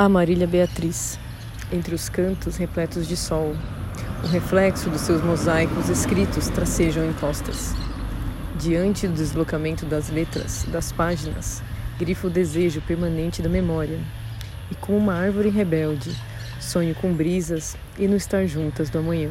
A Marília Beatriz, entre os cantos repletos de sol, o reflexo dos seus mosaicos escritos tracejam encostas. Diante do deslocamento das letras, das páginas, grifo o desejo permanente da memória. E como uma árvore rebelde, sonho com brisas e no estar juntas do amanhã.